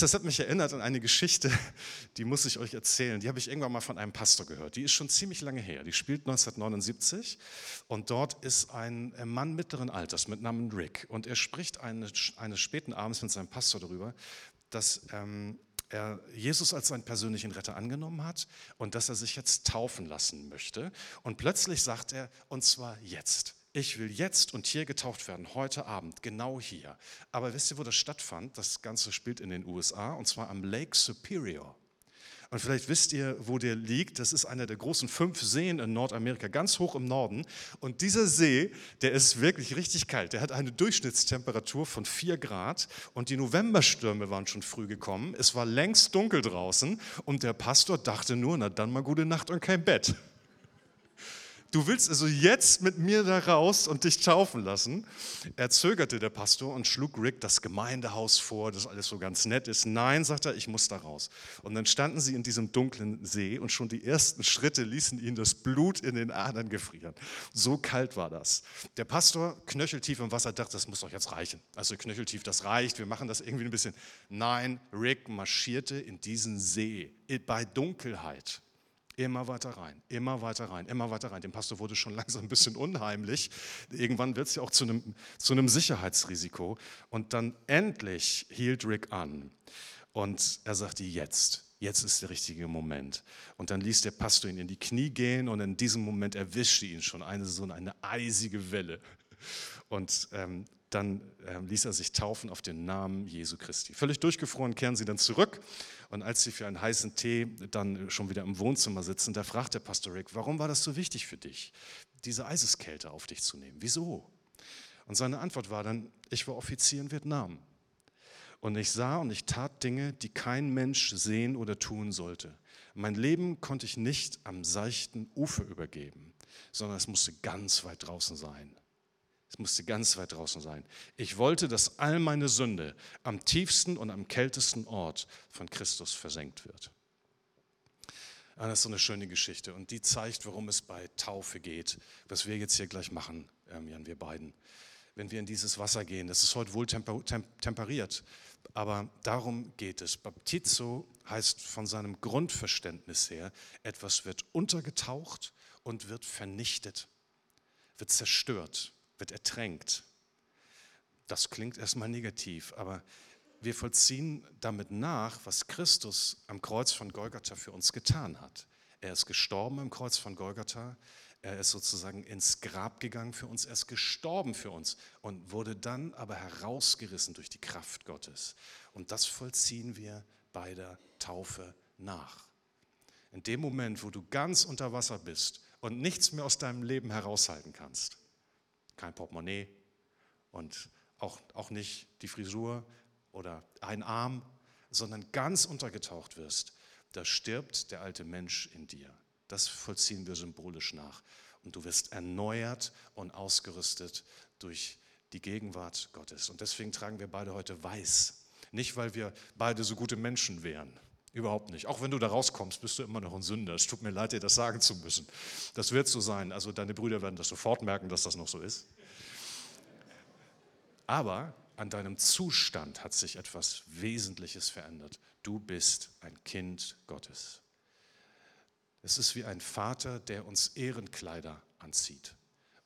Das hat mich erinnert an eine Geschichte, die muss ich euch erzählen. Die habe ich irgendwann mal von einem Pastor gehört. Die ist schon ziemlich lange her. Die spielt 1979 und dort ist ein Mann mittleren Alters mit Namen Rick und er spricht eines, eines späten Abends mit seinem Pastor darüber, dass ähm, er Jesus als seinen persönlichen Retter angenommen hat und dass er sich jetzt taufen lassen möchte. Und plötzlich sagt er, und zwar jetzt ich will jetzt und hier getauft werden, heute Abend, genau hier. Aber wisst ihr, wo das stattfand? Das Ganze spielt in den USA und zwar am Lake Superior. Und vielleicht wisst ihr, wo der liegt. Das ist einer der großen fünf Seen in Nordamerika, ganz hoch im Norden. Und dieser See, der ist wirklich richtig kalt. Der hat eine Durchschnittstemperatur von 4 Grad. Und die Novemberstürme waren schon früh gekommen. Es war längst dunkel draußen. Und der Pastor dachte nur, na dann mal gute Nacht und kein Bett. Du willst also jetzt mit mir da raus und dich taufen lassen? Er zögerte, der Pastor, und schlug Rick das Gemeindehaus vor, das alles so ganz nett ist. Nein, sagt er, ich muss da raus. Und dann standen sie in diesem dunklen See und schon die ersten Schritte ließen ihn das Blut in den Adern gefrieren. So kalt war das. Der Pastor, knöcheltief im Wasser, dachte, das muss doch jetzt reichen. Also knöcheltief, das reicht, wir machen das irgendwie ein bisschen. Nein, Rick marschierte in diesen See bei Dunkelheit. Immer weiter rein, immer weiter rein, immer weiter rein. Dem Pastor wurde schon langsam ein bisschen unheimlich. Irgendwann wird es ja auch zu einem, zu einem Sicherheitsrisiko. Und dann endlich hielt Rick an. Und er sagte, jetzt, jetzt ist der richtige Moment. Und dann ließ der Pastor ihn in die Knie gehen und in diesem Moment erwischte ihn schon eine so eine eisige Welle. Und ähm, dann äh, ließ er sich taufen auf den Namen Jesu Christi. Völlig durchgefroren kehren sie dann zurück und als sie für einen heißen Tee dann schon wieder im Wohnzimmer sitzen, da fragt der Pastor Rick, warum war das so wichtig für dich, diese Eiseskälte auf dich zu nehmen? Wieso? Und seine Antwort war dann, ich war Offizier in Vietnam. Und ich sah und ich tat Dinge, die kein Mensch sehen oder tun sollte. Mein Leben konnte ich nicht am seichten Ufer übergeben, sondern es musste ganz weit draußen sein. Es musste ganz weit draußen sein. Ich wollte, dass all meine Sünde am tiefsten und am kältesten Ort von Christus versenkt wird. Ah, das ist so eine schöne Geschichte und die zeigt, worum es bei Taufe geht, was wir jetzt hier gleich machen, ähm, Jan, wir beiden. Wenn wir in dieses Wasser gehen, das ist heute wohl temperiert, aber darum geht es. Baptizo heißt von seinem Grundverständnis her, etwas wird untergetaucht und wird vernichtet, wird zerstört wird ertränkt. Das klingt erstmal negativ, aber wir vollziehen damit nach, was Christus am Kreuz von Golgatha für uns getan hat. Er ist gestorben am Kreuz von Golgatha. Er ist sozusagen ins Grab gegangen für uns. Er ist gestorben für uns und wurde dann aber herausgerissen durch die Kraft Gottes. Und das vollziehen wir bei der Taufe nach. In dem Moment, wo du ganz unter Wasser bist und nichts mehr aus deinem Leben heraushalten kannst, kein Portemonnaie und auch, auch nicht die Frisur oder ein Arm, sondern ganz untergetaucht wirst, da stirbt der alte Mensch in dir. Das vollziehen wir symbolisch nach. Und du wirst erneuert und ausgerüstet durch die Gegenwart Gottes. Und deswegen tragen wir beide heute weiß. Nicht, weil wir beide so gute Menschen wären. Überhaupt nicht. Auch wenn du da rauskommst, bist du immer noch ein Sünder. Es tut mir leid, dir das sagen zu müssen. Das wird so sein. Also deine Brüder werden das sofort merken, dass das noch so ist. Aber an deinem Zustand hat sich etwas Wesentliches verändert. Du bist ein Kind Gottes. Es ist wie ein Vater, der uns Ehrenkleider anzieht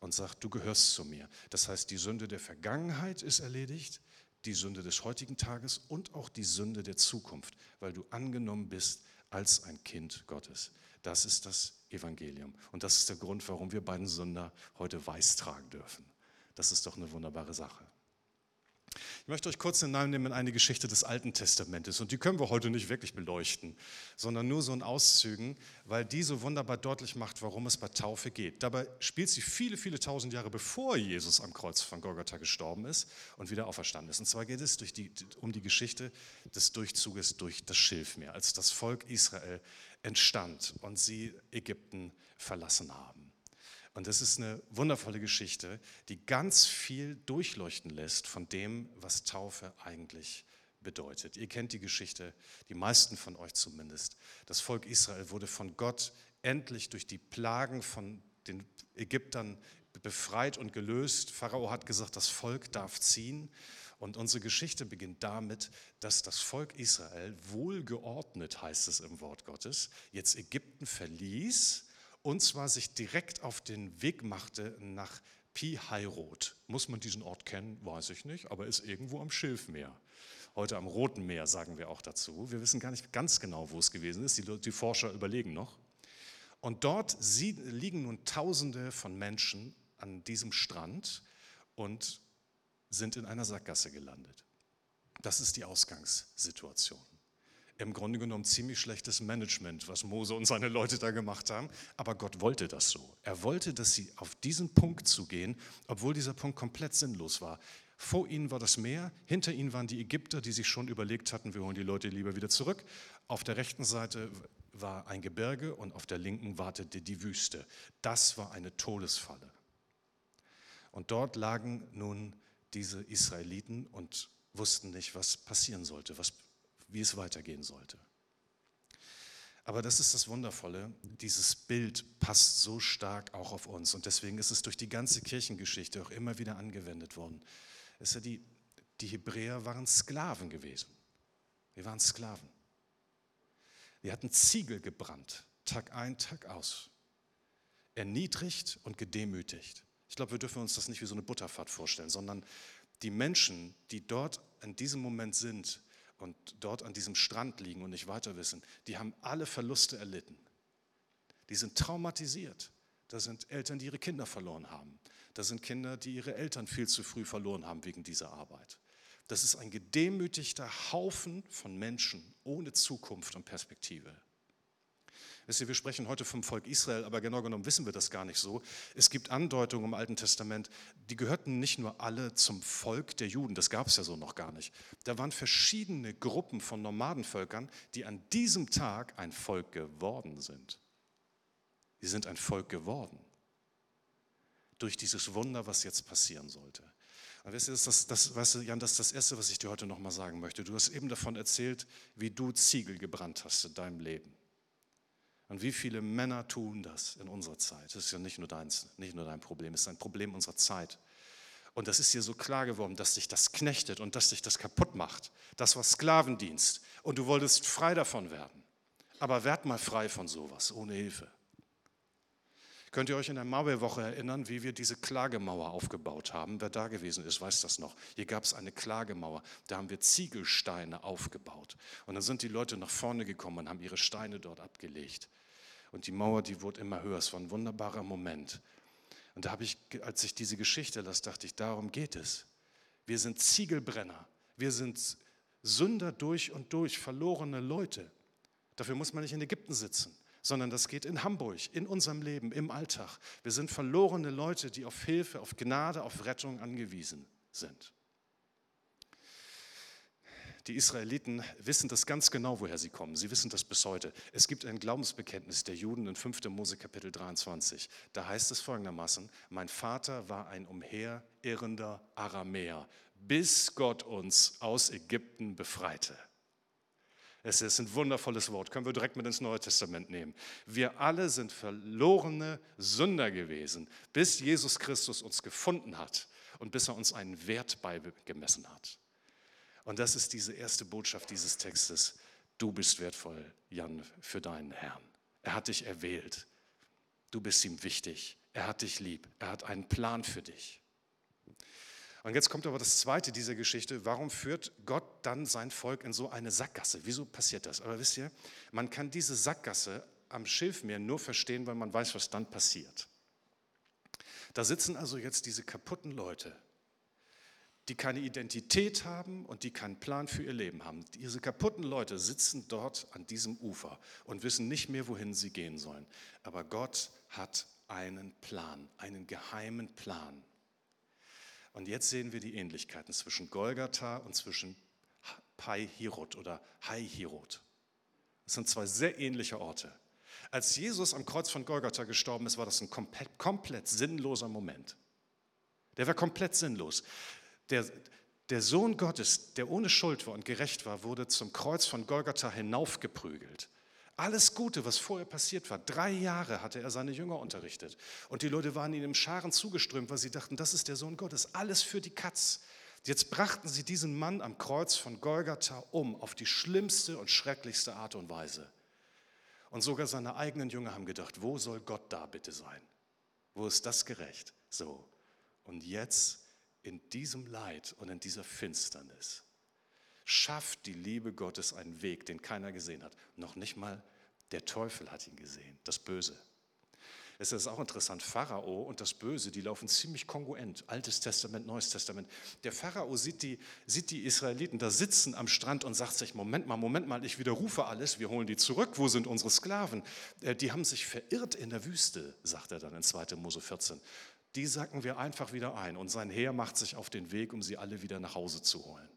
und sagt, du gehörst zu mir. Das heißt, die Sünde der Vergangenheit ist erledigt, die Sünde des heutigen Tages und auch die Sünde der Zukunft, weil du angenommen bist als ein Kind Gottes. Das ist das Evangelium. Und das ist der Grund, warum wir beiden Sünder heute weiß tragen dürfen. Das ist doch eine wunderbare Sache. Ich möchte euch kurz hineinnehmen in eine Geschichte des Alten Testamentes. Und die können wir heute nicht wirklich beleuchten, sondern nur so in Auszügen, weil die so wunderbar deutlich macht, warum es bei Taufe geht. Dabei spielt sie viele, viele tausend Jahre bevor Jesus am Kreuz von Golgatha gestorben ist und wieder auferstanden ist. Und zwar geht es die, um die Geschichte des Durchzuges durch das Schilfmeer, als das Volk Israel entstand und sie Ägypten verlassen haben. Und das ist eine wundervolle Geschichte, die ganz viel durchleuchten lässt von dem, was Taufe eigentlich bedeutet. Ihr kennt die Geschichte, die meisten von euch zumindest. Das Volk Israel wurde von Gott endlich durch die Plagen von den Ägyptern befreit und gelöst. Pharao hat gesagt, das Volk darf ziehen. Und unsere Geschichte beginnt damit, dass das Volk Israel wohlgeordnet, heißt es im Wort Gottes, jetzt Ägypten verließ und zwar sich direkt auf den Weg machte nach Pi-Hairot. Muss man diesen Ort kennen? Weiß ich nicht, aber ist irgendwo am Schilfmeer. Heute am Roten Meer sagen wir auch dazu. Wir wissen gar nicht ganz genau, wo es gewesen ist. Die, die Forscher überlegen noch. Und dort liegen nun Tausende von Menschen an diesem Strand und sind in einer Sackgasse gelandet. Das ist die Ausgangssituation. Im Grunde genommen ziemlich schlechtes Management, was Mose und seine Leute da gemacht haben. Aber Gott wollte das so. Er wollte, dass sie auf diesen Punkt zugehen, obwohl dieser Punkt komplett sinnlos war. Vor ihnen war das Meer, hinter ihnen waren die Ägypter, die sich schon überlegt hatten, wir holen die Leute lieber wieder zurück. Auf der rechten Seite war ein Gebirge und auf der linken wartete die Wüste. Das war eine Todesfalle. Und dort lagen nun diese Israeliten und wussten nicht, was passieren sollte, was, wie es weitergehen sollte. Aber das ist das Wundervolle, dieses Bild passt so stark auch auf uns und deswegen ist es durch die ganze Kirchengeschichte auch immer wieder angewendet worden. Es ja die, die Hebräer waren Sklaven gewesen. Wir waren Sklaven. Wir hatten Ziegel gebrannt, Tag ein, Tag aus. Erniedrigt und gedemütigt. Ich glaube, wir dürfen uns das nicht wie so eine Butterfahrt vorstellen, sondern die Menschen, die dort in diesem Moment sind und dort an diesem Strand liegen und nicht weiter wissen, die haben alle Verluste erlitten. Die sind traumatisiert. Da sind Eltern, die ihre Kinder verloren haben. Da sind Kinder, die ihre Eltern viel zu früh verloren haben wegen dieser Arbeit. Das ist ein gedemütigter Haufen von Menschen ohne Zukunft und Perspektive. Wisst ihr, wir sprechen heute vom Volk Israel, aber genau genommen wissen wir das gar nicht so. Es gibt Andeutungen im Alten Testament, die gehörten nicht nur alle zum Volk der Juden, das gab es ja so noch gar nicht. Da waren verschiedene Gruppen von Nomadenvölkern, die an diesem Tag ein Volk geworden sind. Sie sind ein Volk geworden durch dieses Wunder, was jetzt passieren sollte. Und weißt du, das, das, das, weißt du, Jan, das ist das Erste, was ich dir heute nochmal sagen möchte. Du hast eben davon erzählt, wie du Ziegel gebrannt hast in deinem Leben. Und wie viele Männer tun das in unserer Zeit? Das ist ja nicht nur, deins, nicht nur dein Problem, es ist ein Problem unserer Zeit. Und das ist dir so klar geworden, dass dich das knechtet und dass dich das kaputt macht. Das war Sklavendienst. Und du wolltest frei davon werden. Aber werd mal frei von sowas, ohne Hilfe. Könnt ihr euch in der Mauerwoche erinnern, wie wir diese Klagemauer aufgebaut haben? Wer da gewesen ist, weiß das noch. Hier gab es eine Klagemauer. Da haben wir Ziegelsteine aufgebaut. Und dann sind die Leute nach vorne gekommen und haben ihre Steine dort abgelegt. Und die Mauer, die wurde immer höher. Es war ein wunderbarer Moment. Und da habe ich, als ich diese Geschichte las, dachte ich, darum geht es. Wir sind Ziegelbrenner. Wir sind Sünder durch und durch, verlorene Leute. Dafür muss man nicht in Ägypten sitzen sondern das geht in Hamburg, in unserem Leben, im Alltag. Wir sind verlorene Leute, die auf Hilfe, auf Gnade, auf Rettung angewiesen sind. Die Israeliten wissen das ganz genau, woher sie kommen. Sie wissen das bis heute. Es gibt ein Glaubensbekenntnis der Juden in 5. Mose Kapitel 23. Da heißt es folgendermaßen, mein Vater war ein umherirrender Aramäer, bis Gott uns aus Ägypten befreite. Es ist ein wundervolles Wort, können wir direkt mit ins Neue Testament nehmen. Wir alle sind verlorene Sünder gewesen, bis Jesus Christus uns gefunden hat und bis er uns einen Wert beigemessen hat. Und das ist diese erste Botschaft dieses Textes. Du bist wertvoll, Jan, für deinen Herrn. Er hat dich erwählt. Du bist ihm wichtig. Er hat dich lieb. Er hat einen Plan für dich. Und jetzt kommt aber das Zweite dieser Geschichte. Warum führt Gott dann sein Volk in so eine Sackgasse? Wieso passiert das? Aber wisst ihr, man kann diese Sackgasse am Schilfmeer nur verstehen, weil man weiß, was dann passiert. Da sitzen also jetzt diese kaputten Leute, die keine Identität haben und die keinen Plan für ihr Leben haben. Diese kaputten Leute sitzen dort an diesem Ufer und wissen nicht mehr, wohin sie gehen sollen. Aber Gott hat einen Plan, einen geheimen Plan. Und jetzt sehen wir die Ähnlichkeiten zwischen Golgatha und zwischen Pai Hirot oder Hai Hirot. Das sind zwei sehr ähnliche Orte. Als Jesus am Kreuz von Golgatha gestorben ist, war das ein komplett, komplett sinnloser Moment. Der war komplett sinnlos. Der, der Sohn Gottes, der ohne Schuld war und gerecht war, wurde zum Kreuz von Golgatha hinaufgeprügelt. Alles Gute, was vorher passiert war, drei Jahre hatte er seine Jünger unterrichtet. Und die Leute waren ihm im Scharen zugeströmt, weil sie dachten, das ist der Sohn Gottes. Alles für die Katz. Jetzt brachten sie diesen Mann am Kreuz von Golgatha um auf die schlimmste und schrecklichste Art und Weise. Und sogar seine eigenen Jünger haben gedacht, wo soll Gott da bitte sein? Wo ist das gerecht? So. Und jetzt in diesem Leid und in dieser Finsternis schafft die Liebe Gottes einen Weg, den keiner gesehen hat. Noch nicht mal der Teufel hat ihn gesehen, das Böse. Es ist auch interessant, Pharao und das Böse, die laufen ziemlich kongruent. Altes Testament, Neues Testament. Der Pharao sieht die, sieht die Israeliten da sitzen am Strand und sagt sich, Moment mal, Moment mal, ich widerrufe alles, wir holen die zurück, wo sind unsere Sklaven? Äh, die haben sich verirrt in der Wüste, sagt er dann in 2. Mose 14. Die sacken wir einfach wieder ein und sein Heer macht sich auf den Weg, um sie alle wieder nach Hause zu holen.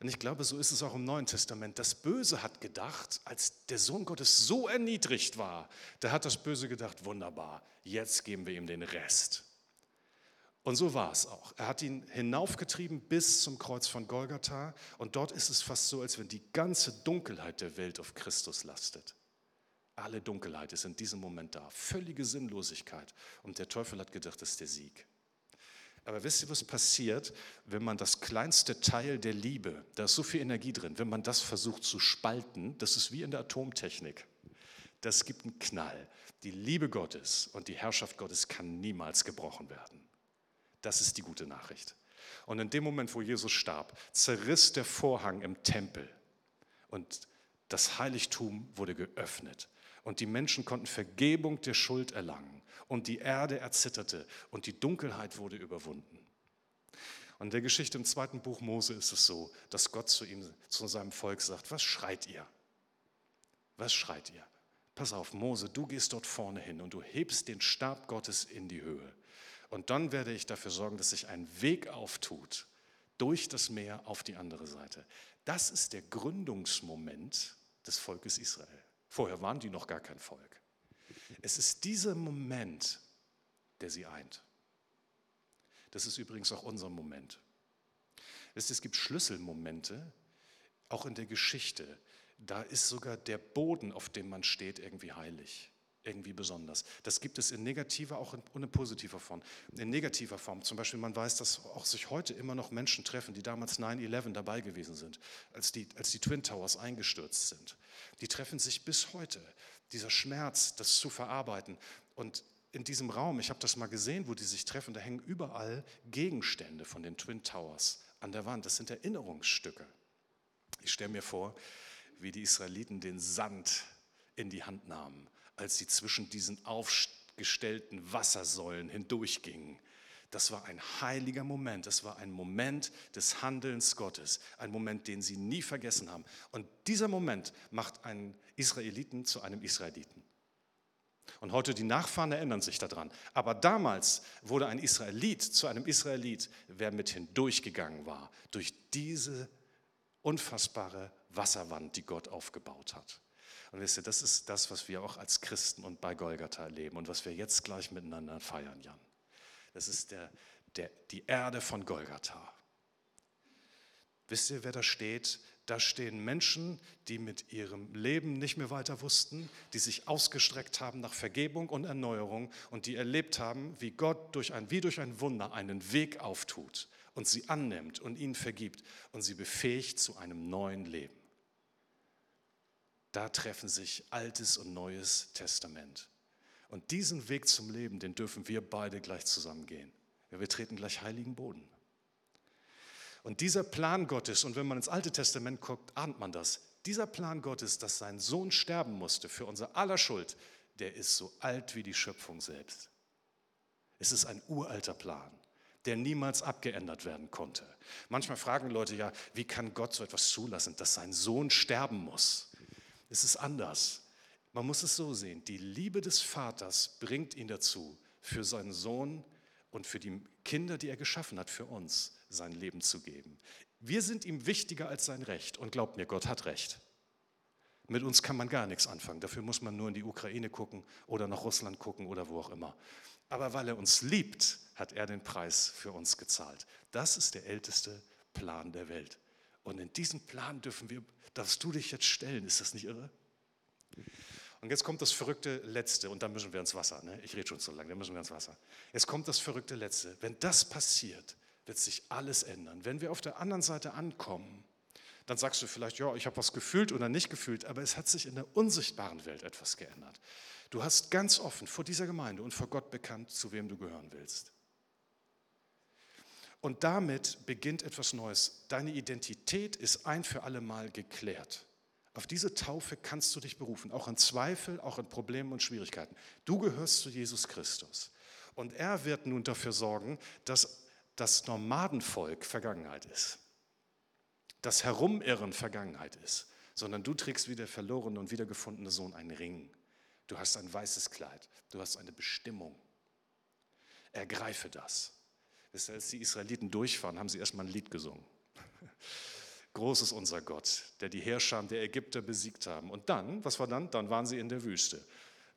Und ich glaube, so ist es auch im Neuen Testament. Das Böse hat gedacht, als der Sohn Gottes so erniedrigt war, da hat das Böse gedacht, wunderbar, jetzt geben wir ihm den Rest. Und so war es auch. Er hat ihn hinaufgetrieben bis zum Kreuz von Golgatha und dort ist es fast so, als wenn die ganze Dunkelheit der Welt auf Christus lastet. Alle Dunkelheit ist in diesem Moment da, völlige Sinnlosigkeit. Und der Teufel hat gedacht, das ist der Sieg. Aber wisst ihr, was passiert, wenn man das kleinste Teil der Liebe, da ist so viel Energie drin, wenn man das versucht zu spalten, das ist wie in der Atomtechnik. Das gibt einen Knall. Die Liebe Gottes und die Herrschaft Gottes kann niemals gebrochen werden. Das ist die gute Nachricht. Und in dem Moment, wo Jesus starb, zerriss der Vorhang im Tempel und das Heiligtum wurde geöffnet und die Menschen konnten Vergebung der Schuld erlangen und die Erde erzitterte und die Dunkelheit wurde überwunden. Und in der Geschichte im zweiten Buch Mose ist es so, dass Gott zu ihm, zu seinem Volk sagt, was schreit ihr? Was schreit ihr? Pass auf, Mose, du gehst dort vorne hin und du hebst den Stab Gottes in die Höhe. Und dann werde ich dafür sorgen, dass sich ein Weg auftut durch das Meer auf die andere Seite. Das ist der Gründungsmoment des Volkes Israel. Vorher waren die noch gar kein Volk. Es ist dieser Moment, der sie eint. Das ist übrigens auch unser Moment. Es gibt Schlüsselmomente, auch in der Geschichte. Da ist sogar der Boden, auf dem man steht, irgendwie heilig, irgendwie besonders. Das gibt es in negativer, auch in, in positiver Form. In negativer Form, zum Beispiel, man weiß, dass auch sich heute immer noch Menschen treffen, die damals 9-11 dabei gewesen sind, als die, als die Twin Towers eingestürzt sind. Die treffen sich bis heute dieser Schmerz, das zu verarbeiten. Und in diesem Raum, ich habe das mal gesehen, wo die sich treffen, da hängen überall Gegenstände von den Twin Towers an der Wand. Das sind Erinnerungsstücke. Ich stelle mir vor, wie die Israeliten den Sand in die Hand nahmen, als sie zwischen diesen aufgestellten Wassersäulen hindurchgingen. Das war ein heiliger Moment, das war ein Moment des Handelns Gottes, ein Moment, den sie nie vergessen haben. Und dieser Moment macht einen Israeliten zu einem Israeliten. Und heute die Nachfahren erinnern sich daran. Aber damals wurde ein Israelit zu einem Israelit, wer mit hindurchgegangen war, durch diese unfassbare Wasserwand, die Gott aufgebaut hat. Und wisst ihr, das ist das, was wir auch als Christen und bei Golgatha erleben und was wir jetzt gleich miteinander feiern, Jan. Das ist der, der, die Erde von Golgatha. Wisst ihr, wer da steht? Da stehen Menschen, die mit ihrem Leben nicht mehr weiter wussten, die sich ausgestreckt haben nach Vergebung und Erneuerung und die erlebt haben, wie Gott durch ein, wie durch ein Wunder einen Weg auftut und sie annimmt und ihnen vergibt und sie befähigt zu einem neuen Leben. Da treffen sich Altes und Neues Testament. Und diesen Weg zum Leben, den dürfen wir beide gleich zusammen gehen. Ja, wir treten gleich heiligen Boden. Und dieser Plan Gottes, und wenn man ins Alte Testament guckt, ahnt man das, dieser Plan Gottes, dass sein Sohn sterben musste für unser aller Schuld, der ist so alt wie die Schöpfung selbst. Es ist ein uralter Plan, der niemals abgeändert werden konnte. Manchmal fragen Leute ja, wie kann Gott so etwas zulassen, dass sein Sohn sterben muss? Es ist anders. Man muss es so sehen, die Liebe des Vaters bringt ihn dazu, für seinen Sohn und für die Kinder, die er geschaffen hat, für uns sein Leben zu geben. Wir sind ihm wichtiger als sein Recht und glaubt mir, Gott hat Recht. Mit uns kann man gar nichts anfangen. Dafür muss man nur in die Ukraine gucken oder nach Russland gucken oder wo auch immer. Aber weil er uns liebt, hat er den Preis für uns gezahlt. Das ist der älteste Plan der Welt. Und in diesen Plan dürfen wir, darfst du dich jetzt stellen. Ist das nicht irre? Und jetzt kommt das verrückte Letzte und dann müssen wir ins Wasser. Ne? Ich rede schon so lange, dann müssen wir ins Wasser. Jetzt kommt das verrückte Letzte. Wenn das passiert, wird sich alles ändern. Wenn wir auf der anderen Seite ankommen, dann sagst du vielleicht, ja, ich habe was gefühlt oder nicht gefühlt, aber es hat sich in der unsichtbaren Welt etwas geändert. Du hast ganz offen vor dieser Gemeinde und vor Gott bekannt, zu wem du gehören willst. Und damit beginnt etwas Neues. Deine Identität ist ein für alle Mal geklärt. Auf diese Taufe kannst du dich berufen, auch in Zweifel, auch in Problemen und Schwierigkeiten. Du gehörst zu Jesus Christus. Und er wird nun dafür sorgen, dass das Nomadenvolk Vergangenheit ist. Das Herumirren Vergangenheit ist. Sondern du trägst wie der verlorene und wiedergefundene Sohn einen Ring. Du hast ein weißes Kleid. Du hast eine Bestimmung. Ergreife das. Als die Israeliten durchfahren, haben sie erstmal ein Lied gesungen. Groß ist unser Gott, der die Herrscher der Ägypter besiegt haben. Und dann, was war dann? Dann waren sie in der Wüste.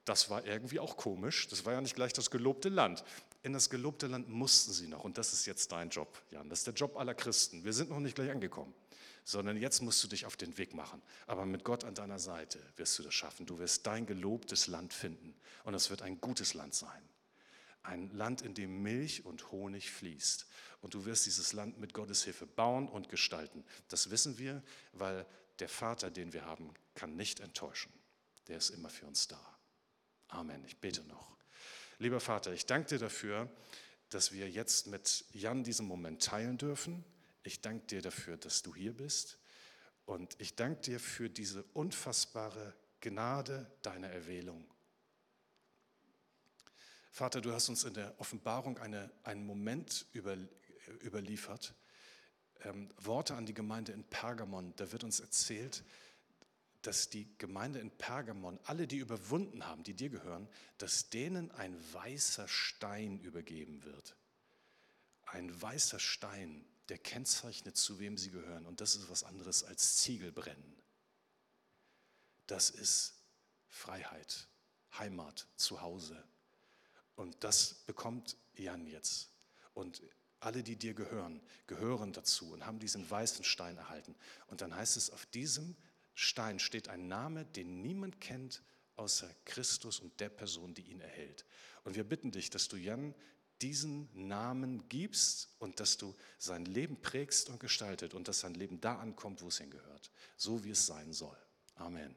Das war irgendwie auch komisch. Das war ja nicht gleich das gelobte Land. In das gelobte Land mussten sie noch. Und das ist jetzt dein Job, Jan. Das ist der Job aller Christen. Wir sind noch nicht gleich angekommen, sondern jetzt musst du dich auf den Weg machen. Aber mit Gott an deiner Seite wirst du das schaffen. Du wirst dein gelobtes Land finden. Und es wird ein gutes Land sein. Ein Land, in dem Milch und Honig fließt. Und du wirst dieses Land mit Gottes Hilfe bauen und gestalten. Das wissen wir, weil der Vater, den wir haben, kann nicht enttäuschen. Der ist immer für uns da. Amen. Ich bete noch. Lieber Vater, ich danke dir dafür, dass wir jetzt mit Jan diesen Moment teilen dürfen. Ich danke dir dafür, dass du hier bist. Und ich danke dir für diese unfassbare Gnade deiner Erwählung Vater, du hast uns in der Offenbarung eine, einen Moment über, überliefert, ähm, Worte an die Gemeinde in Pergamon. Da wird uns erzählt, dass die Gemeinde in Pergamon, alle, die überwunden haben, die dir gehören, dass denen ein weißer Stein übergeben wird. Ein weißer Stein, der kennzeichnet, zu wem sie gehören. Und das ist was anderes als Ziegelbrennen. Das ist Freiheit, Heimat, Zuhause. Und das bekommt Jan jetzt. Und alle, die dir gehören, gehören dazu und haben diesen weißen Stein erhalten. Und dann heißt es, auf diesem Stein steht ein Name, den niemand kennt, außer Christus und der Person, die ihn erhält. Und wir bitten dich, dass du Jan diesen Namen gibst und dass du sein Leben prägst und gestaltet und dass sein Leben da ankommt, wo es hingehört, so wie es sein soll. Amen.